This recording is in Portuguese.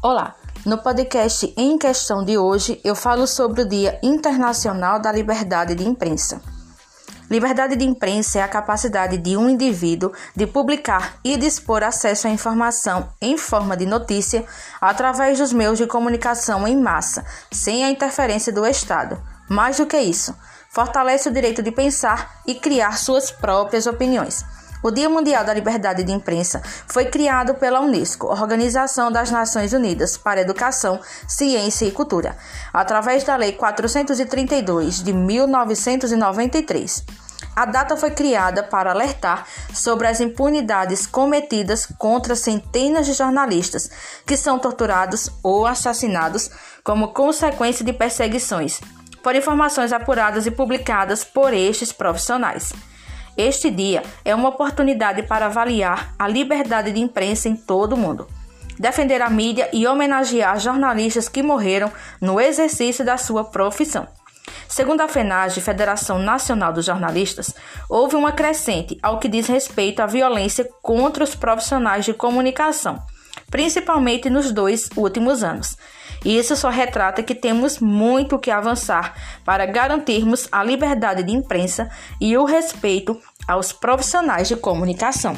Olá, no podcast em questão de hoje eu falo sobre o Dia Internacional da Liberdade de Imprensa. Liberdade de imprensa é a capacidade de um indivíduo de publicar e dispor acesso à informação em forma de notícia através dos meios de comunicação em massa, sem a interferência do Estado. Mais do que isso, fortalece o direito de pensar e criar suas próprias opiniões. O Dia Mundial da Liberdade de Imprensa foi criado pela Unesco, Organização das Nações Unidas para Educação, Ciência e Cultura, através da Lei 432 de 1993. A data foi criada para alertar sobre as impunidades cometidas contra centenas de jornalistas que são torturados ou assassinados como consequência de perseguições por informações apuradas e publicadas por estes profissionais. Este dia é uma oportunidade para avaliar a liberdade de imprensa em todo o mundo, defender a mídia e homenagear jornalistas que morreram no exercício da sua profissão. Segundo a FENAGE, Federação Nacional dos Jornalistas, houve uma crescente ao que diz respeito à violência contra os profissionais de comunicação, principalmente nos dois últimos anos. Isso só retrata que temos muito que avançar para garantirmos a liberdade de imprensa e o respeito aos profissionais de comunicação.